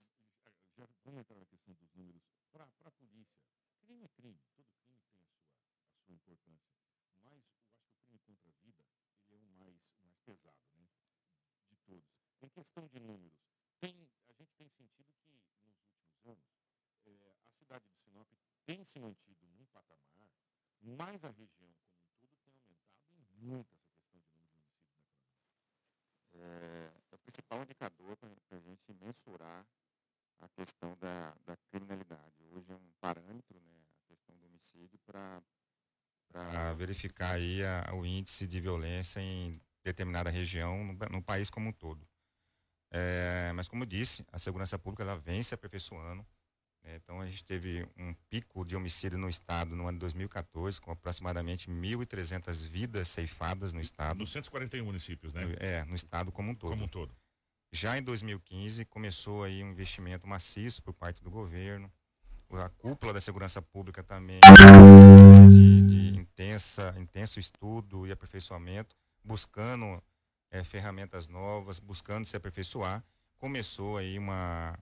Já vamos entrar na questão dos números. Para a polícia, crime é crime, todo crime tem a sua, a sua importância. Mas eu acho que o crime contra a vida ele é o mais, o mais pesado né, de todos. Em questão de números, tem, a gente tem sentido que nos últimos anos é, a cidade de Sinop tem se mantido num patamar, mas a região como um todo tem aumentado em muito essa questão de número de homicídios, né, é, é o principal indicador para a gente mensurar a questão da, da criminalidade. Hoje é um parâmetro, né, a questão do homicídio, para verificar aí a, o índice de violência em determinada região no, no país como um todo. É, mas como disse, a segurança pública ela vem se aperfeiçoando. Né, então a gente teve um pico de homicídio no estado no ano de 2014, com aproximadamente 1.300 vidas ceifadas no estado. Dos 141 municípios, né? É, no estado como um todo. Como um todo. Já em 2015 começou aí um investimento maciço por parte do governo. A cúpula da segurança pública também de, de intensa, intenso estudo e aperfeiçoamento, buscando é, ferramentas novas, buscando se aperfeiçoar. Começou aí uma,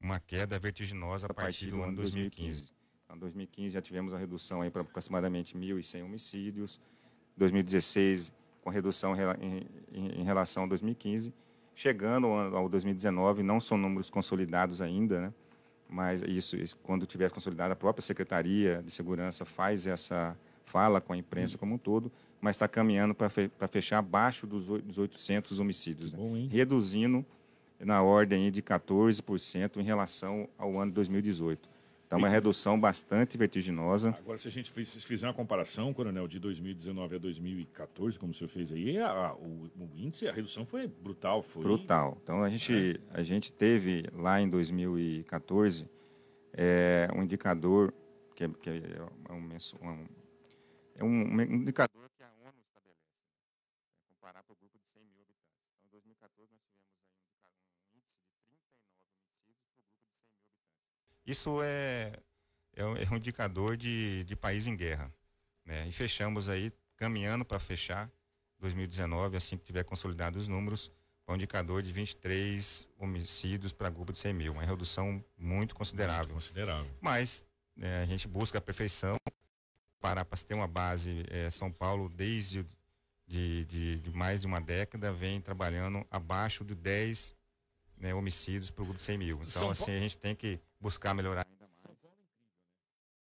uma queda vertiginosa a, a partir, do, do ano 2015. 2015. Em 2015 já tivemos uma redução aí para aproximadamente 1.100 homicídios. 2016 com redução em, em, em relação a 2015 chegando ao 2019, não são números consolidados ainda, né? mas isso, isso, quando tiver consolidado, a própria Secretaria de Segurança faz essa fala com a imprensa como um todo, mas está caminhando para fechar abaixo dos, dos 800 homicídios, né? Bom, reduzindo na ordem de 14% em relação ao ano de 2018. Então, uma redução bastante vertiginosa. Agora, se a gente fizer uma comparação, Coronel, de 2019 a 2014, como o senhor fez aí, a, o, o, índice, a redução foi brutal. Foi... Brutal. Então, a gente, é. a gente teve lá em 2014 é, um indicador, que, é, que é, um, um indicador que a ONU estabelece, né, comparar para o grupo de 100 mil habitantes. Então, em 2014, nós tivemos Isso é, é, é um indicador de, de país em guerra. Né? E fechamos aí, caminhando para fechar 2019, assim que tiver consolidado os números, para um indicador de 23 homicídios para grupo de 100 mil. Uma redução muito considerável. Muito considerável. Mas né, a gente busca a perfeição. Para, para ter uma base, é, São Paulo, desde de, de, de, mais de uma década, vem trabalhando abaixo de 10 né, homicídios por grupo de 100 mil. Então, São assim, a gente tem que buscar melhorar ainda mais.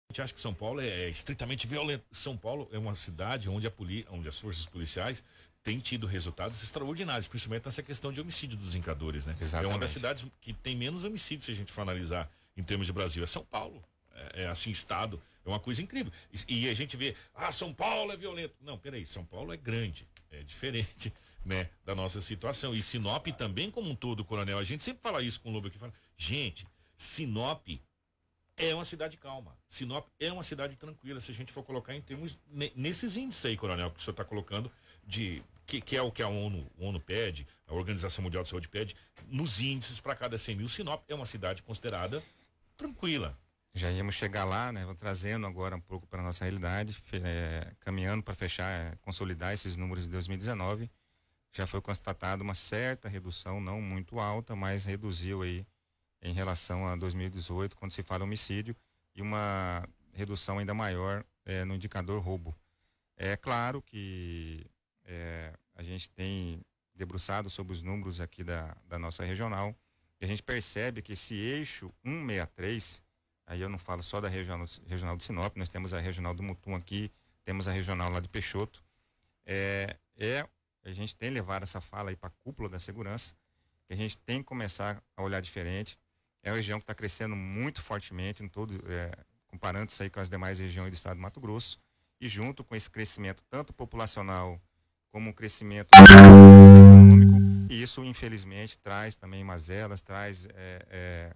A gente acha que São Paulo é estritamente violento. São Paulo é uma cidade onde, a poli, onde as forças policiais têm tido resultados extraordinários, principalmente nessa questão de homicídio dos encadores, né? Exatamente. É uma das cidades que tem menos homicídios, se a gente for analisar em termos de Brasil, é São Paulo. É, é assim, Estado. É uma coisa incrível. E, e, a gente vê, ah, São Paulo é violento. Não, peraí, São Paulo é grande. É diferente, né, da nossa situação. E Sinop também, como um todo, Coronel. A gente sempre fala isso com o Lobo aqui. Fala, gente, Sinop é uma cidade calma. Sinop é uma cidade tranquila, se a gente for colocar em termos nesses índices aí, coronel, que o senhor está colocando de que, que, é o que a ONU, a ONU pede, a Organização Mundial de Saúde pede, nos índices para cada 100 mil, Sinop é uma cidade considerada tranquila. Já íamos chegar lá, né? Trazendo agora um pouco para nossa realidade, é, caminhando para fechar, é, consolidar esses números de 2019. Já foi constatado uma certa redução, não muito alta, mas reduziu aí em relação a 2018, quando se fala homicídio, e uma redução ainda maior é, no indicador roubo. É claro que é, a gente tem debruçado sobre os números aqui da, da nossa regional, e a gente percebe que esse eixo 163, aí eu não falo só da regional, regional de Sinop, nós temos a regional do Mutum aqui, temos a regional lá de Peixoto, é, é a gente tem levado essa fala aí para a cúpula da segurança, que a gente tem que começar a olhar diferente, é uma região que está crescendo muito fortemente, em todo, é, comparando-se aí com as demais regiões do estado do Mato Grosso. E junto com esse crescimento, tanto populacional como um crescimento econômico, e isso infelizmente traz também mazelas, traz é, é,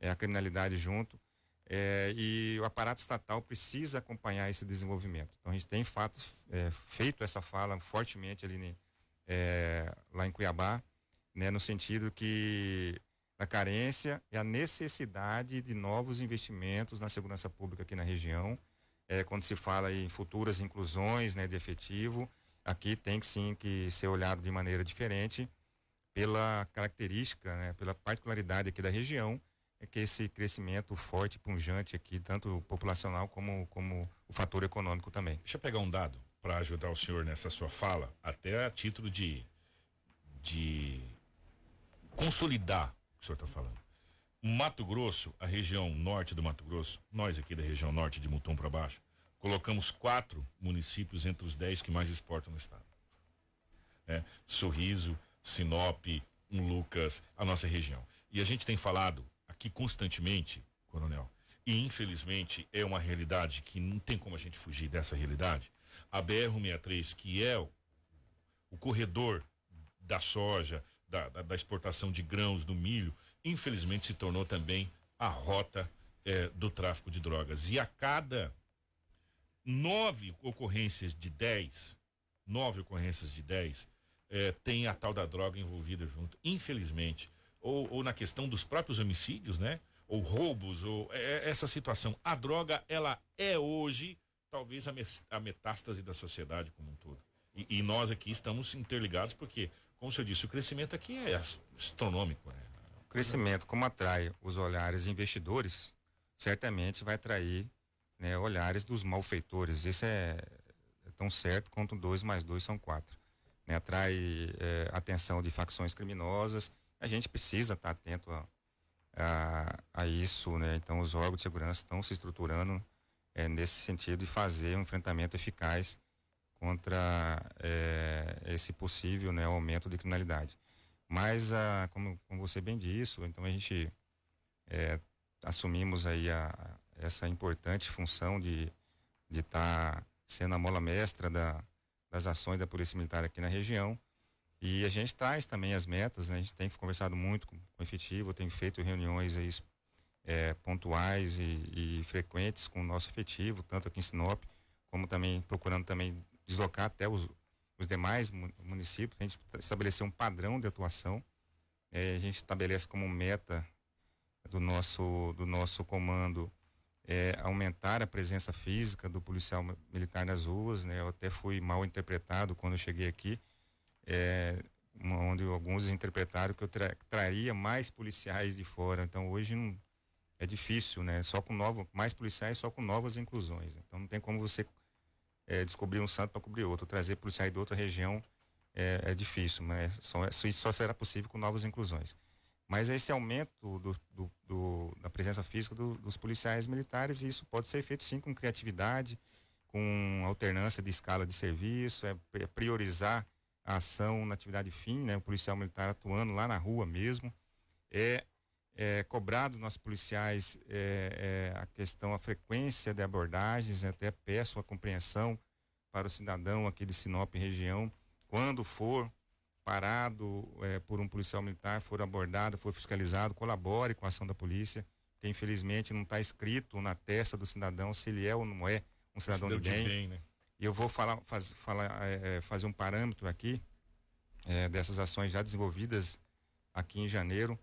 é a criminalidade junto. É, e o aparato estatal precisa acompanhar esse desenvolvimento. Então a gente tem fato, é, feito essa fala fortemente ali é, lá em Cuiabá, né, no sentido que da carência e a necessidade de novos investimentos na segurança pública aqui na região. É, quando se fala em futuras inclusões né, de efetivo, aqui tem que sim que ser olhado de maneira diferente pela característica, né, pela particularidade aqui da região, é que esse crescimento forte, punjante aqui, tanto populacional como, como o fator econômico também. Deixa eu pegar um dado para ajudar o senhor nessa sua fala, até a título de, de consolidar o senhor está falando. Mato Grosso, a região norte do Mato Grosso, nós aqui da região norte de Mutum para baixo, colocamos quatro municípios entre os dez que mais exportam no estado. É, Sorriso, Sinop, um Lucas, a nossa região. E a gente tem falado aqui constantemente, coronel, e infelizmente é uma realidade que não tem como a gente fugir dessa realidade. A BR-163, que é o, o corredor da soja, da, da, da exportação de grãos, do milho, infelizmente se tornou também a rota é, do tráfico de drogas. E a cada nove ocorrências de dez, nove ocorrências de dez, é, tem a tal da droga envolvida junto, infelizmente. Ou, ou na questão dos próprios homicídios, né? Ou roubos, ou é, essa situação. A droga, ela é hoje, talvez, a, a metástase da sociedade como um todo. E, e nós aqui estamos interligados porque como o senhor disse, o crescimento aqui é astronômico. Né? O crescimento, como atrai os olhares investidores, certamente vai atrair né, olhares dos malfeitores. Isso é, é, tão certo quanto dois mais dois são quatro. Né? Atrai é, atenção de facções criminosas. A gente precisa estar atento a, a, a isso. Né? Então, os órgãos de segurança estão se estruturando é, nesse sentido de fazer um enfrentamento eficaz contra é, esse possível né, aumento de criminalidade. Mas, a, como, como você bem disse, então a gente é, assumimos aí a, essa importante função de estar tá sendo a mola mestra da, das ações da Polícia Militar aqui na região. E a gente traz também as metas, né? a gente tem conversado muito com, com o efetivo, tem feito reuniões aí, é, pontuais e, e, frequentes com o nosso efetivo, tanto aqui em Sinop, como também procurando também deslocar até os, os demais municípios, a gente estabelecer um padrão de atuação. É, a gente estabelece como meta do nosso, do nosso comando é, aumentar a presença física do policial militar nas ruas. Né? Eu até fui mal interpretado quando eu cheguei aqui, é, onde alguns interpretaram que eu tra traria mais policiais de fora. Então hoje não, é difícil, né? Só com novos, mais policiais só com novas inclusões. Então não tem como você é, descobrir um santo para cobrir outro, trazer policiais de outra região é, é difícil, mas só, isso só será possível com novas inclusões. Mas esse aumento do, do, do, da presença física dos policiais militares, isso pode ser feito sim com criatividade, com alternância de escala de serviço, é, é priorizar a ação na atividade fim, né? O policial militar atuando lá na rua mesmo, é, é, cobrado nossos policiais é, é, a questão, a frequência de abordagens, até peço a compreensão para o cidadão aqui de Sinop região, quando for parado é, por um policial militar, for abordado, for fiscalizado, colabore com a ação da polícia, que infelizmente não está escrito na testa do cidadão se ele é ou não é um cidadão, de bem. bem né? E eu vou falar, faz, falar é, é, fazer um parâmetro aqui dessas ações já desenvolvidas aqui em janeiro.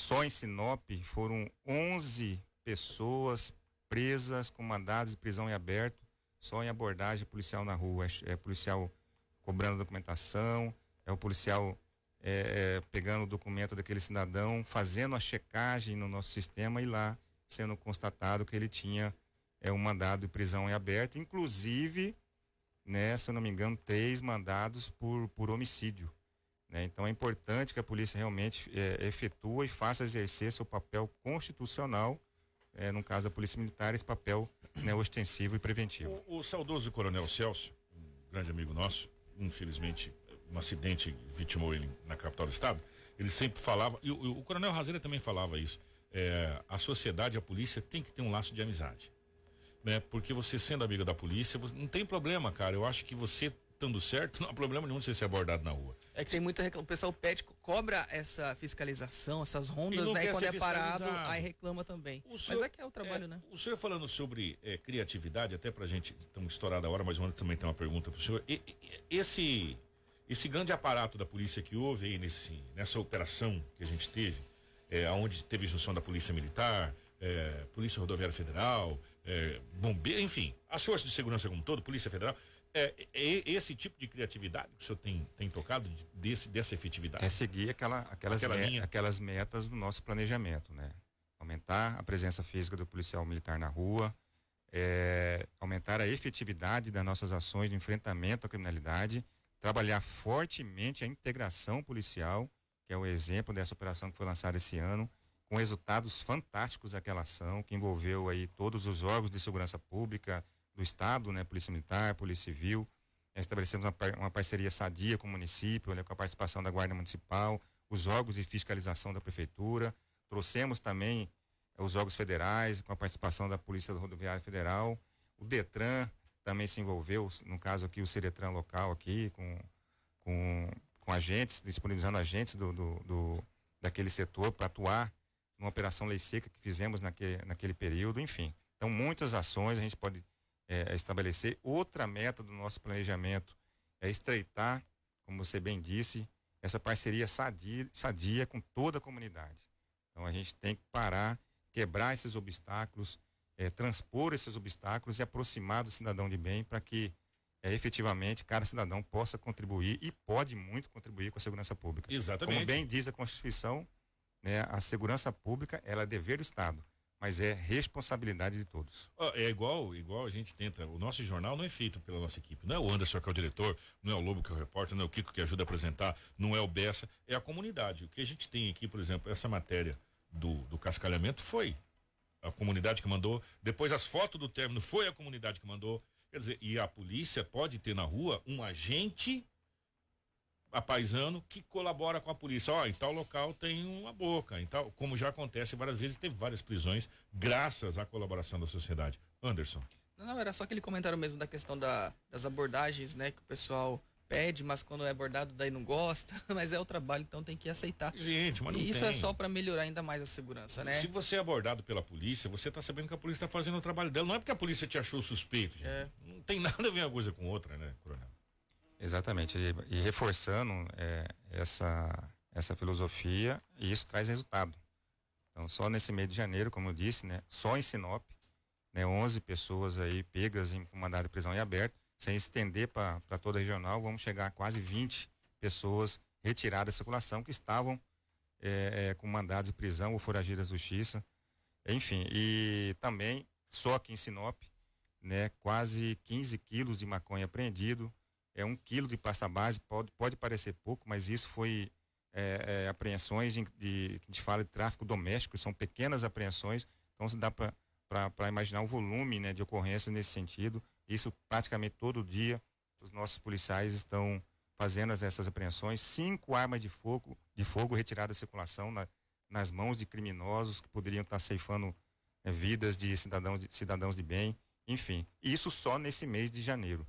Só em Sinop foram 11 pessoas presas com mandados de prisão em aberto, só em abordagem policial na rua. É, é policial cobrando documentação, é o policial é, é, pegando o documento daquele cidadão, fazendo a checagem no nosso sistema e lá sendo constatado que ele tinha é, um mandado de prisão em aberto, inclusive, né, se eu não me engano, três mandados por, por homicídio. Né? Então é importante que a polícia realmente é, efetua e faça exercer seu papel constitucional, é, no caso da Polícia Militar, esse papel né, ostensivo e preventivo. O, o saudoso Coronel Celso, um grande amigo nosso, infelizmente um acidente vitimou ele na capital do estado, ele sempre falava, e o, o Coronel Razeira também falava isso, é, a sociedade, a polícia tem que ter um laço de amizade. Né? Porque você sendo amigo da polícia, você, não tem problema, cara. Eu acho que você estando certo, não há problema nenhum de você ser abordado na rua. É que tem muita reclamação. O pessoal pede, cobra essa fiscalização, essas rondas, né? E quando é parado, aí reclama também. O senhor, mas é que é o trabalho, é, né? O senhor falando sobre é, criatividade, até pra gente, estamos estourada a hora, mas o também tem uma pergunta pro senhor. E, e, esse, esse grande aparato da polícia que houve aí nesse, nessa operação que a gente teve, é, onde teve junção da Polícia Militar, é, Polícia Rodoviária Federal, é, Bombeiro, enfim, as forças de segurança como um todo, Polícia Federal, é, é, esse tipo de criatividade que o senhor tem, tem tocado desse, dessa efetividade? É seguir aquela, aquelas, Aquela me, aquelas metas do nosso planejamento, né? Aumentar a presença física do policial militar na rua, é, aumentar a efetividade das nossas ações de enfrentamento à criminalidade, trabalhar fortemente a integração policial, que é o exemplo dessa operação que foi lançada esse ano, com resultados fantásticos daquela ação, que envolveu aí todos os órgãos de segurança pública, do Estado, né? Polícia Militar, Polícia Civil. Estabelecemos uma, uma parceria sadia com o município, né? com a participação da Guarda Municipal, os órgãos de fiscalização da Prefeitura. Trouxemos também eh, os órgãos federais, com a participação da Polícia Rodoviária Federal. O Detran também se envolveu, no caso aqui o Ceretran local aqui, com, com, com agentes, disponibilizando agentes do, do, do daquele setor para atuar numa operação lei seca que fizemos naquele, naquele período, enfim. Então, muitas ações a gente pode é, é, estabelecer. Outra meta do nosso planejamento é estreitar, como você bem disse, essa parceria sadia, sadia com toda a comunidade. Então a gente tem que parar, quebrar esses obstáculos, é, transpor esses obstáculos e aproximar do cidadão de bem para que é, efetivamente cada cidadão possa contribuir e pode muito contribuir com a segurança pública. Exatamente. Como bem diz a Constituição, né, a segurança pública ela é dever do Estado mas é responsabilidade de todos. É igual, igual a gente tenta. O nosso jornal não é feito pela nossa equipe. Não é o Anderson que é o diretor, não é o Lobo que é o repórter, não é o Kiko que ajuda a apresentar, não é o Bessa, é a comunidade. O que a gente tem aqui, por exemplo, essa matéria do, do cascalhamento foi a comunidade que mandou. Depois as fotos do término foi a comunidade que mandou. Quer dizer, e a polícia pode ter na rua um agente a paisano que colabora com a polícia. Ó, oh, em tal local tem uma boca, em tal, como já acontece várias vezes, teve várias prisões graças à colaboração da sociedade. Anderson. Não, era só aquele comentário mesmo da questão da, das abordagens, né, que o pessoal pede, mas quando é abordado daí não gosta, mas é o trabalho, então tem que aceitar. Gente, mas não E isso tem. é só para melhorar ainda mais a segurança, né? Se você é abordado pela polícia, você tá sabendo que a polícia está fazendo o trabalho dela. Não é porque a polícia te achou suspeito, gente. É. Não tem nada a ver uma coisa com outra, né, coronel? Exatamente. E, e reforçando é, essa, essa filosofia, e isso traz resultado. Então, só nesse mês de janeiro, como eu disse, né, só em Sinop, né, 11 pessoas aí pegas em mandado de prisão em aberto, sem estender para toda a regional, vamos chegar a quase 20 pessoas retiradas da circulação que estavam é, é, com mandados de prisão ou foragidas da justiça. Enfim, e também, só aqui em Sinop, né, quase 15 quilos de maconha apreendido, é um quilo de pasta base, pode, pode parecer pouco, mas isso foi é, é, apreensões de, de, a gente fala de tráfico doméstico, são pequenas apreensões, então se dá para imaginar o volume né, de ocorrências nesse sentido. Isso praticamente todo dia os nossos policiais estão fazendo essas apreensões. Cinco armas de fogo, de fogo retiradas da circulação na, nas mãos de criminosos que poderiam estar ceifando é, vidas de cidadãos, de cidadãos de bem, enfim. Isso só nesse mês de janeiro,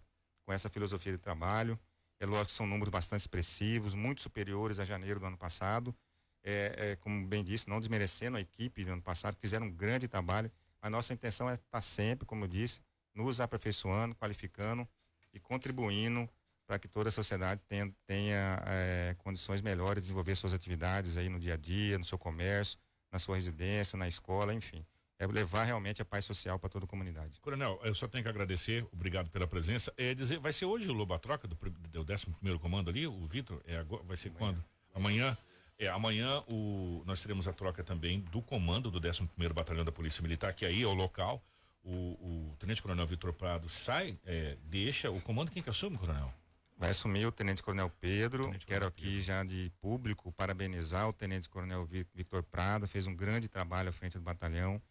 com essa filosofia de trabalho. É lógico que são números bastante expressivos, muito superiores a janeiro do ano passado. É, é, como bem disse, não desmerecendo a equipe do ano passado, fizeram um grande trabalho. A nossa intenção é estar sempre, como eu disse, nos aperfeiçoando, qualificando e contribuindo para que toda a sociedade tenha, tenha é, condições melhores de desenvolver suas atividades aí no dia a dia, no seu comércio, na sua residência, na escola, enfim. É levar realmente a paz social para toda a comunidade. Coronel, eu só tenho que agradecer, obrigado pela presença. É dizer, vai ser hoje o Lobo Troca do, do 11 primeiro comando ali, o Vitor? É agora, vai ser amanhã. quando? Amanhã? É, amanhã o, nós teremos a troca também do comando do 11 primeiro Batalhão da Polícia Militar, que aí é o local. O, o Tenente Coronel Vitor Prado sai, é, deixa o comando, quem que assume, Coronel? Vai assumir o Tenente Coronel Pedro. Tenente Quero aqui Pedro. já de público parabenizar o Tenente Coronel Victor Prado, fez um grande trabalho à frente do batalhão.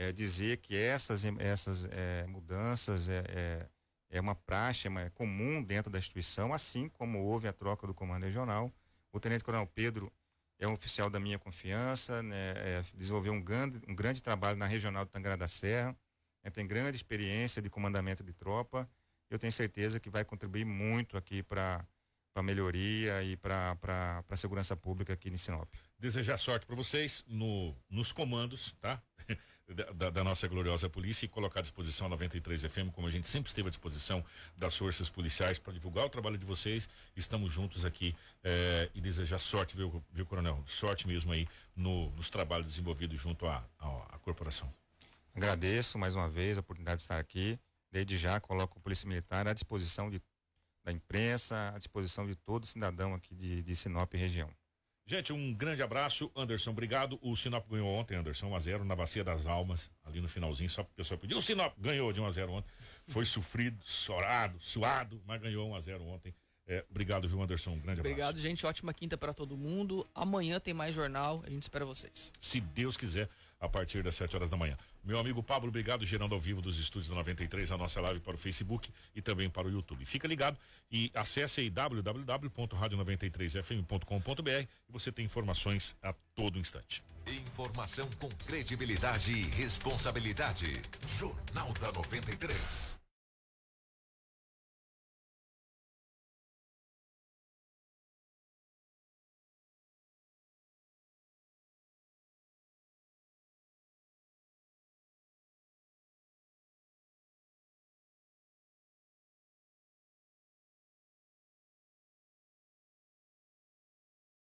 É, dizer que essas, essas é, mudanças é, é, é uma praxe, é comum dentro da instituição, assim como houve a troca do comando regional. O Tenente Coronel Pedro é um oficial da minha confiança, né, é, desenvolveu um grande, um grande trabalho na regional do Tangará da Serra, né, tem grande experiência de comandamento de tropa eu tenho certeza que vai contribuir muito aqui para a melhoria e para a segurança pública aqui em Sinop. Desejar sorte para vocês no, nos comandos, tá? da, da, nossa gloriosa polícia e colocar à disposição a 93 FM, como a gente sempre esteve à disposição das forças policiais para divulgar o trabalho de vocês. Estamos juntos aqui eh, e desejar sorte, viu, viu, Coronel? Sorte mesmo aí no, nos trabalhos desenvolvidos junto à, à corporação. Agradeço mais uma vez a oportunidade de estar aqui Desde já coloco o Polícia Militar à disposição de, da imprensa, à disposição de todo cidadão aqui de, de Sinop região. Gente, um grande abraço, Anderson, obrigado. O Sinop ganhou ontem, Anderson, 1 a 0 na Bacia das Almas, ali no finalzinho, só o pessoal pediu. O Sinop ganhou de 1 a 0 ontem. Foi sofrido, chorado, suado, mas ganhou 1 a 0 ontem. É, obrigado, viu, Anderson? Um grande obrigado, abraço. Obrigado, gente. Ótima quinta para todo mundo. Amanhã tem mais jornal. A gente espera vocês. Se Deus quiser, a partir das 7 horas da manhã. Meu amigo Pablo, obrigado, gerando ao vivo dos estúdios da 93, a nossa live para o Facebook e também para o YouTube. Fica ligado e acesse aí www.radio93fm.com.br e você tem informações a todo instante. Informação com credibilidade e responsabilidade. Jornal da 93.